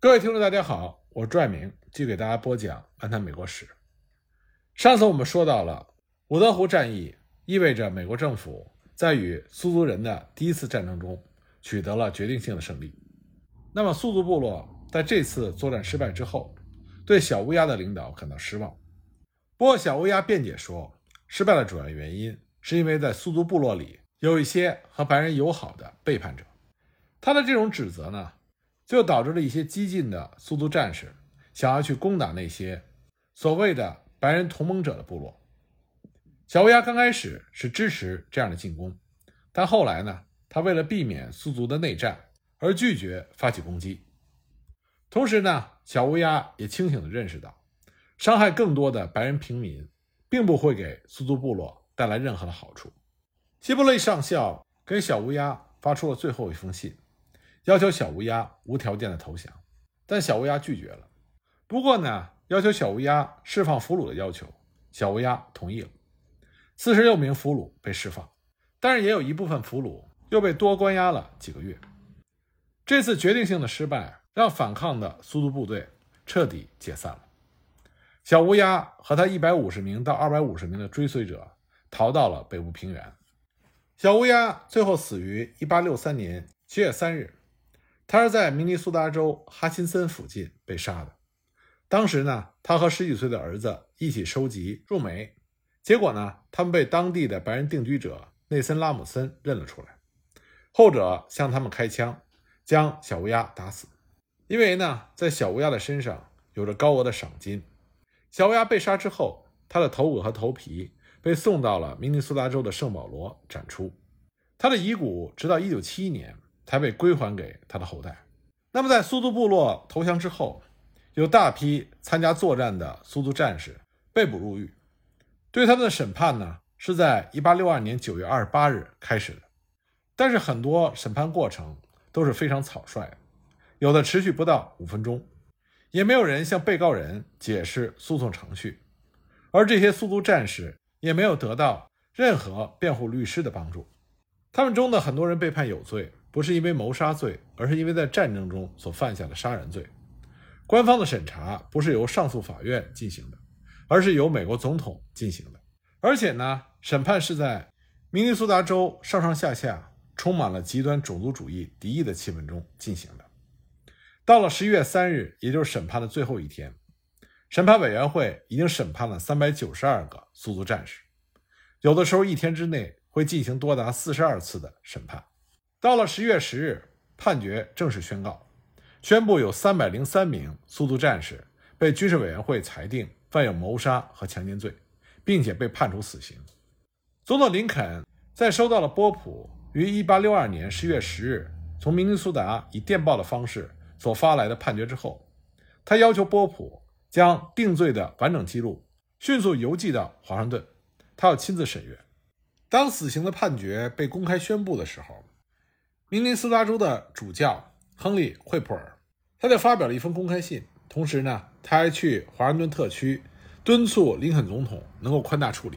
各位听众，大家好，我是朱爱明，继续给大家播讲《安谈美国史》。上次我们说到了伍德湖战役，意味着美国政府在与苏族人的第一次战争中取得了决定性的胜利。那么，苏族部落在这次作战失败之后，对小乌鸦的领导感到失望。不过，小乌鸦辩解说，失败的主要原因是因为在苏族部落里有一些和白人友好的背叛者。他的这种指责呢？就导致了一些激进的苏族战士想要去攻打那些所谓的白人同盟者的部落。小乌鸦刚开始是支持这样的进攻，但后来呢，他为了避免苏族的内战而拒绝发起攻击。同时呢，小乌鸦也清醒地认识到，伤害更多的白人平民并不会给苏族部落带来任何的好处。希布雷上校给小乌鸦发出了最后一封信。要求小乌鸦无条件的投降，但小乌鸦拒绝了。不过呢，要求小乌鸦释放俘虏的要求，小乌鸦同意了。四十六名俘虏被释放，但是也有一部分俘虏又被多关押了几个月。这次决定性的失败让反抗的苏族部队彻底解散了。小乌鸦和他一百五十名到二百五十名的追随者逃到了北部平原。小乌鸦最后死于一八六三年七月三日。他是在明尼苏达州哈钦森附近被杀的。当时呢，他和十几岁的儿子一起收集入梅，结果呢，他们被当地的白人定居者内森拉姆森认了出来。后者向他们开枪，将小乌鸦打死。因为呢，在小乌鸦的身上有着高额的赏金。小乌鸦被杀之后，他的头骨和头皮被送到了明尼苏达州的圣保罗展出。他的遗骨直到1971年。才被归还给他的后代。那么，在苏族部落投降之后，有大批参加作战的苏族战士被捕入狱。对他们的审判呢，是在1862年9月28日开始的。但是，很多审判过程都是非常草率，有的持续不到五分钟，也没有人向被告人解释诉讼程序，而这些苏族战士也没有得到任何辩护律师的帮助。他们中的很多人被判有罪。不是因为谋杀罪，而是因为在战争中所犯下的杀人罪。官方的审查不是由上诉法院进行的，而是由美国总统进行的。而且呢，审判是在明尼苏达州上上下下充满了极端种族主义敌意的气氛中进行的。到了十一月三日，也就是审判的最后一天，审判委员会已经审判了三百九十二个苏族战士，有的时候一天之内会进行多达四十二次的审判。到了十月十日，判决正式宣告，宣布有三百零三名苏族战士被军事委员会裁定犯有谋杀和强奸罪，并且被判处死刑。总统林肯在收到了波普于一八六二年十月十日从明尼苏达以电报的方式所发来的判决之后，他要求波普将定罪的完整记录迅速邮寄到华盛顿，他要亲自审阅。当死刑的判决被公开宣布的时候。明尼苏达州的主教亨利·惠普尔，他就发表了一封公开信，同时呢，他还去华盛顿特区敦促林肯总统能够宽大处理。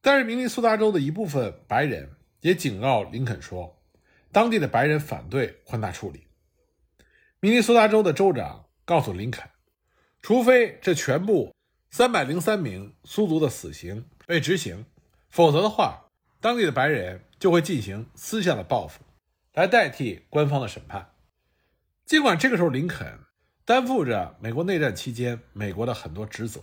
但是，明尼苏达州的一部分白人也警告林肯说，当地的白人反对宽大处理。明尼苏达州的州长告诉林肯，除非这全部三百零三名苏族的死刑被执行，否则的话，当地的白人就会进行私下的报复。来代替官方的审判。尽管这个时候林肯担负着美国内战期间美国的很多职责，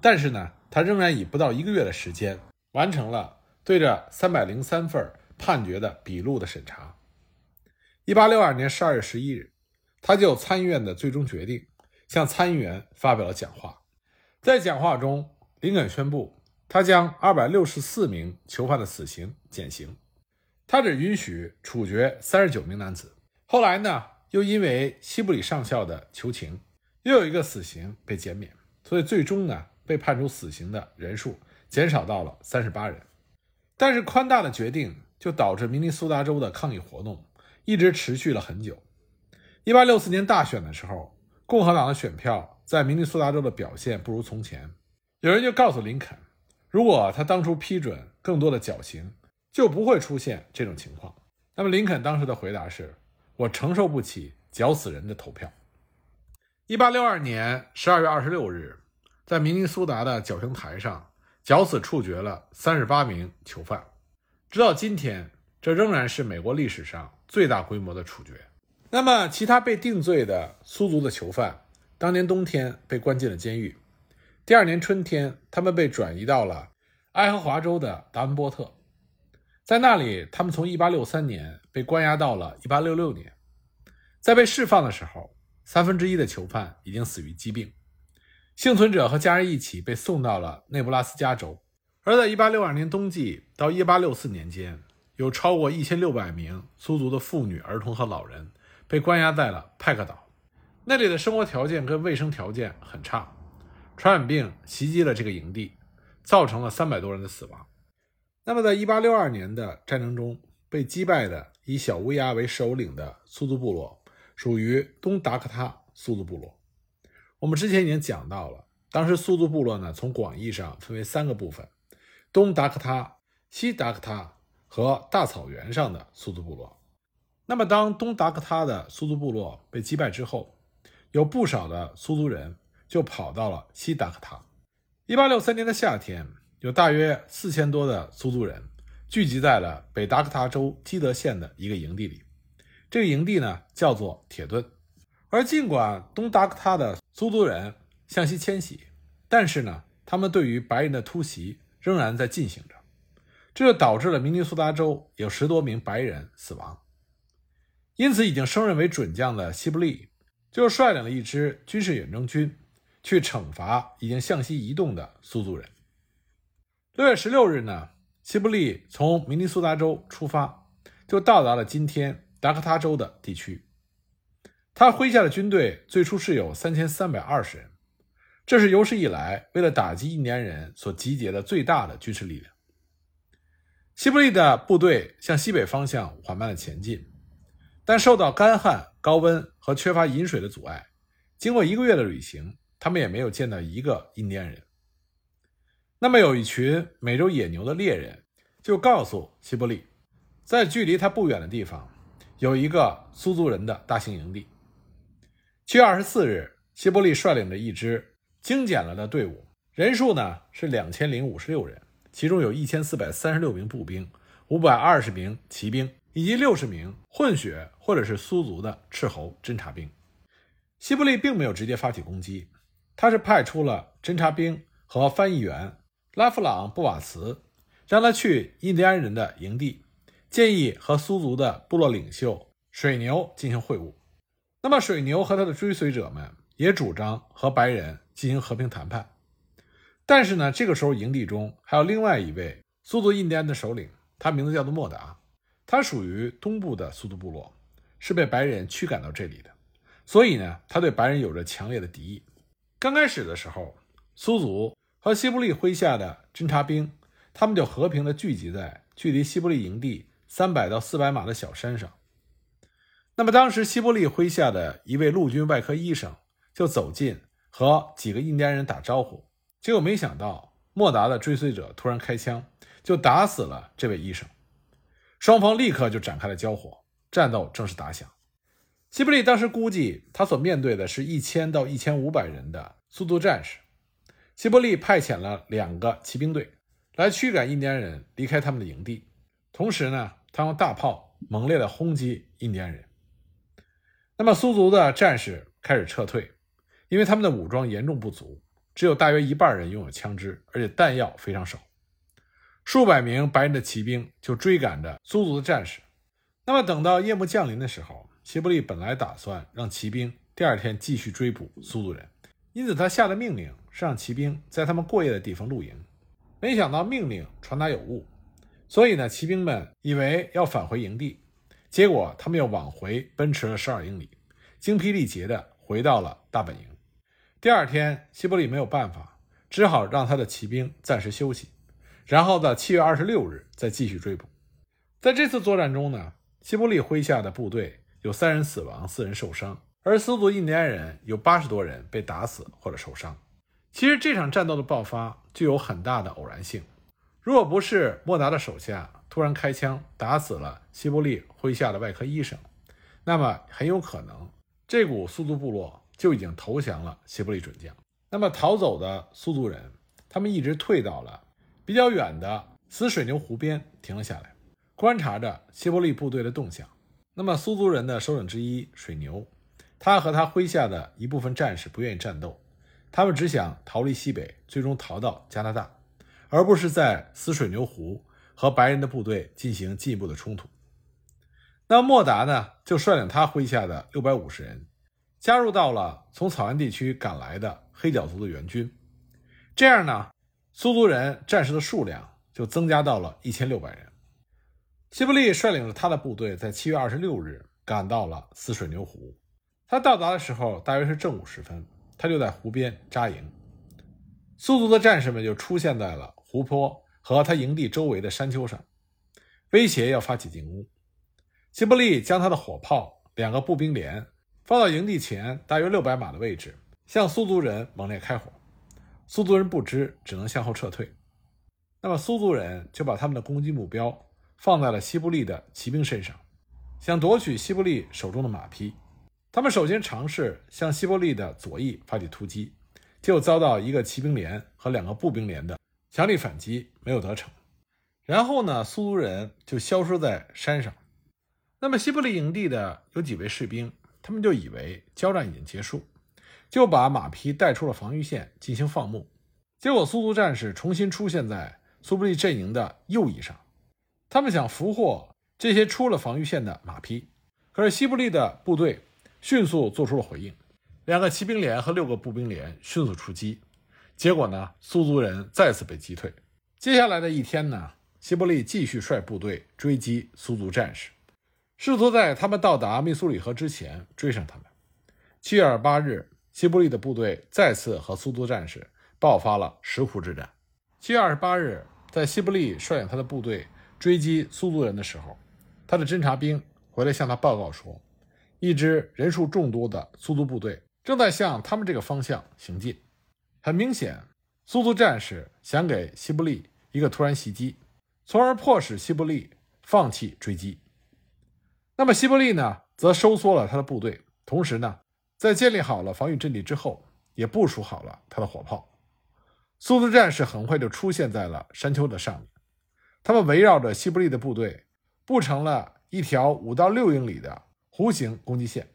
但是呢，他仍然以不到一个月的时间完成了对这三百零三份判决的笔录的审查。一八六二年十二月十一日，他就参议院的最终决定向参议员发表了讲话。在讲话中，林肯宣布他将二百六十四名囚犯的死刑减刑。他只允许处决三十九名男子。后来呢，又因为西布里上校的求情，又有一个死刑被减免，所以最终呢，被判处死刑的人数减少到了三十八人。但是宽大的决定就导致明尼苏达州的抗议活动一直持续了很久。一八六四年大选的时候，共和党的选票在明尼苏达州的表现不如从前。有人就告诉林肯，如果他当初批准更多的绞刑。就不会出现这种情况。那么，林肯当时的回答是：“我承受不起绞死人的投票。”一八六二年十二月二十六日，在明尼苏达的绞刑台上，绞死处决了三十八名囚犯。直到今天，这仍然是美国历史上最大规模的处决。那么，其他被定罪的苏族的囚犯，当年冬天被关进了监狱。第二年春天，他们被转移到了爱荷华州的达文波特，在那里，他们从一八六三年被关押到了一八六六年。在被释放的时候，三分之一的囚犯已经死于疾病，幸存者和家人一起被送到了内布拉斯加州。而在1862年冬季到1864年间，有超过1600名苏族的妇女、儿童和老人被关押在了派克岛。那里的生活条件跟卫生条件很差，传染病袭击了这个营地，造成了300多人的死亡。那么，在1862年的战争中被击败的以小乌鸦为首领的苏族部落。属于东达科他苏族部落。我们之前已经讲到了，当时苏族部落呢，从广义上分为三个部分：东达科他、西达科他和大草原上的苏族部落。那么，当东达科他的苏族部落被击败之后，有不少的苏族人就跑到了西达科他。一八六三年的夏天，有大约四千多的苏族人聚集在了北达科他州基德县的一个营地里。这个营地呢叫做铁盾，而尽管东达科他的苏族人向西迁徙，但是呢，他们对于白人的突袭仍然在进行着，这就导致了明尼苏达州有十多名白人死亡。因此，已经升任为准将的西布利就率领了一支军事远征军去惩罚已经向西移动的苏族人。六月十六日呢，西布利从明尼苏达州出发，就到达了今天。达科他州的地区，他麾下的军队最初是有三千三百二十人，这是有史以来为了打击印第安人所集结的最大的军事力量。西布利的部队向西北方向缓慢的前进，但受到干旱、高温和缺乏饮水的阻碍，经过一个月的旅行，他们也没有见到一个印第安人。那么，有一群美洲野牛的猎人就告诉西伯利，在距离他不远的地方。有一个苏族人的大型营地。七月二十四日，希伯利率领着一支精简了的队伍，人数呢是两千零五十六人，其中有一千四百三十六名步兵，五百二十名骑兵，以及六十名混血或者是苏族的斥候侦察兵。希伯利并没有直接发起攻击，他是派出了侦察兵和翻译员拉夫朗布瓦茨，让他去印第安人的营地。建议和苏族的部落领袖水牛进行会晤。那么，水牛和他的追随者们也主张和白人进行和平谈判。但是呢，这个时候营地中还有另外一位苏族印第安的首领，他名字叫做莫达，他属于东部的苏族部落，是被白人驱赶到这里的。所以呢，他对白人有着强烈的敌意。刚开始的时候，苏族和西布利麾下的侦察兵，他们就和平地聚集在距离西布利营地。三百到四百码的小山上，那么当时西伯利麾下的一位陆军外科医生就走近和几个印第安人打招呼，结果没想到莫达的追随者突然开枪，就打死了这位医生。双方立刻就展开了交火，战斗正式打响。西伯利当时估计他所面对的是一千到一千五百人的苏族战士，西伯利派遣了两个骑兵队来驱赶印第安人离开他们的营地，同时呢。他用大炮猛烈地轰击印第安人。那么苏族的战士开始撤退，因为他们的武装严重不足，只有大约一半人拥有枪支，而且弹药非常少。数百名白人的骑兵就追赶着苏族的战士。那么等到夜幕降临的时候，希伯利本来打算让骑兵第二天继续追捕苏族人，因此他下了命令是让骑兵在他们过夜的地方露营。没想到命令传达有误。所以呢，骑兵们以为要返回营地，结果他们又往回奔驰了十二英里，精疲力竭地回到了大本营。第二天，希伯利没有办法，只好让他的骑兵暂时休息，然后在七月二十六日再继续追捕。在这次作战中呢，希伯利麾下的部队有三人死亡，四人受伤，而苏族印第安人有八十多人被打死或者受伤。其实这场战斗的爆发具有很大的偶然性。如果不是莫达的手下突然开枪打死了西伯利麾下的外科医生，那么很有可能这股苏族部落就已经投降了西伯利准将。那么逃走的苏族人，他们一直退到了比较远的死水牛湖边停了下来，观察着西伯利部队的动向。那么苏族人的首领之一水牛，他和他麾下的一部分战士不愿意战斗，他们只想逃离西北，最终逃到加拿大，而不是在死水牛湖和白人的部队进行进一步的冲突。那莫达呢，就率领他麾下的六百五十人，加入到了从草原地区赶来的黑脚族的援军。这样呢，苏族人战士的数量就增加到了一千六百人。西伯利率领着他的部队，在七月二十六日赶到了死水牛湖。他到达的时候大约是正午时分，他就在湖边扎营。苏族的战士们就出现在了湖泊和他营地周围的山丘上，威胁要发起进攻。西伯利将他的火炮两个步兵连放到营地前大约六百码的位置，向苏族人猛烈开火。苏族人不知，只能向后撤退。那么苏族人就把他们的攻击目标放在了西伯利的骑兵身上，想夺取西伯利手中的马匹。他们首先尝试向西伯利的左翼发起突击，结果遭到一个骑兵连和两个步兵连的强力反击，没有得逞。然后呢，苏族人就消失在山上。那么西伯利营地的有几位士兵，他们就以为交战已经结束，就把马匹带出了防御线进行放牧。结果苏族战士重新出现在苏伯利阵营的右翼上，他们想俘获这些出了防御线的马匹。可是西伯利的部队迅速做出了回应，两个骑兵连和六个步兵连迅速出击。结果呢，苏族人再次被击退。接下来的一天呢，西伯利继续率部队追击苏族战士。试图在他们到达密苏里河之前追上他们。七月二十八日，西伯利的部队再次和苏族战士爆发了石湖之战。七月二十八日，在西伯利率领他的部队追击苏族人的时候，他的侦察兵回来向他报告说，一支人数众多的苏族部队正在向他们这个方向行进。很明显，苏族战士想给西伯利一个突然袭击，从而迫使西伯利放弃追击。那么西伯利呢，则收缩了他的部队，同时呢，在建立好了防御阵地之后，也部署好了他的火炮。苏族战士很快就出现在了山丘的上面，他们围绕着西伯利的部队，布成了一条五到六英里的弧形攻击线。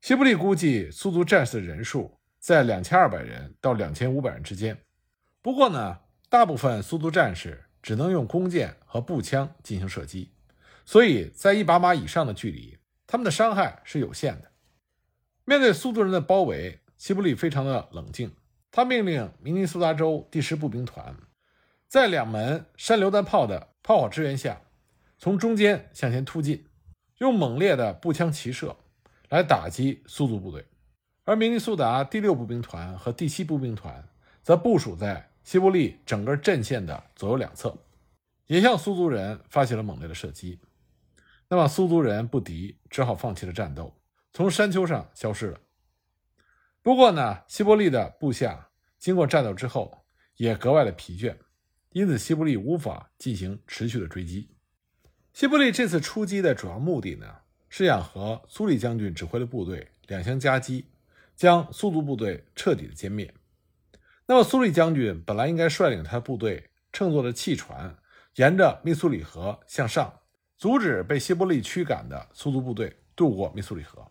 西伯利估计苏族战士的人数在两千二百人到两千五百人之间，不过呢，大部分苏族战士只能用弓箭和步枪进行射击。所以在一百码以上的距离，他们的伤害是有限的。面对苏族人的包围，西伯利非常的冷静。他命令明尼苏达州第十步兵团，在两门山榴弹炮的炮火支援下，从中间向前突进，用猛烈的步枪齐射来打击苏族部队。而明尼苏达第六步兵团和第七步兵团则部署在西伯利整个阵线的左右两侧，也向苏族人发起了猛烈的射击。那么苏族人不敌，只好放弃了战斗，从山丘上消失了。不过呢，西伯利的部下经过战斗之后也格外的疲倦，因此西伯利无法进行持续的追击。西伯利这次出击的主要目的呢，是想和苏利将军指挥的部队两相夹击，将苏族部队彻底的歼灭。那么苏利将军本来应该率领他的部队乘坐着汽船，沿着密苏里河向上。阻止被西伯利驱赶的苏族部队渡过密苏里河，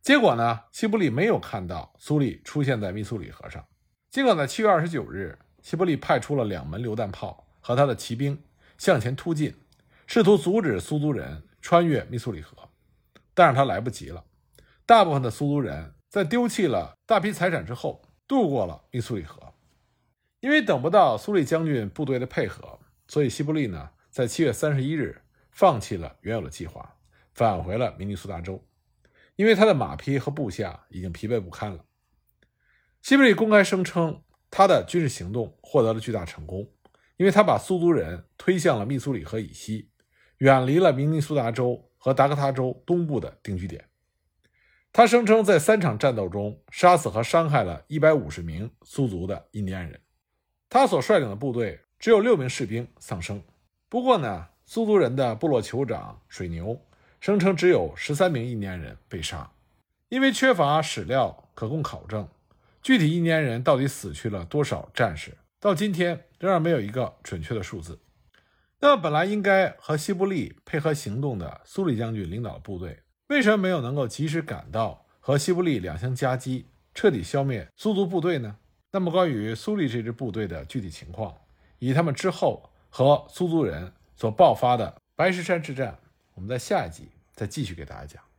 结果呢？西伯利没有看到苏利出现在密苏里河上。尽管在七月二十九日，西伯利派出了两门榴弹炮和他的骑兵向前突进，试图阻止苏族人穿越密苏里河，但是他来不及了。大部分的苏族人在丢弃了大批财产之后，渡过了密苏里河。因为等不到苏利将军部队的配合，所以西伯利呢，在七月三十一日。放弃了原有的计划，返回了明尼苏达州，因为他的马匹和部下已经疲惫不堪了。西伯利公开声称，他的军事行动获得了巨大成功，因为他把苏族人推向了密苏里河以西，远离了明尼苏达州和达科他州东部的定居点。他声称，在三场战斗中杀死和伤害了一百五十名苏族的印第安人。他所率领的部队只有六名士兵丧生。不过呢？苏族人的部落酋长水牛声称，只有十三名印第安人被杀。因为缺乏史料可供考证，具体印第安人到底死去了多少战士，到今天仍然没有一个准确的数字。那么，本来应该和西布利配合行动的苏里将军领导的部队，为什么没有能够及时赶到和西布利两相夹击，彻底消灭苏族部队呢？那么，关于苏利这支部队的具体情况，以他们之后和苏族人所爆发的白石山之战，我们在下一集再继续给大家讲。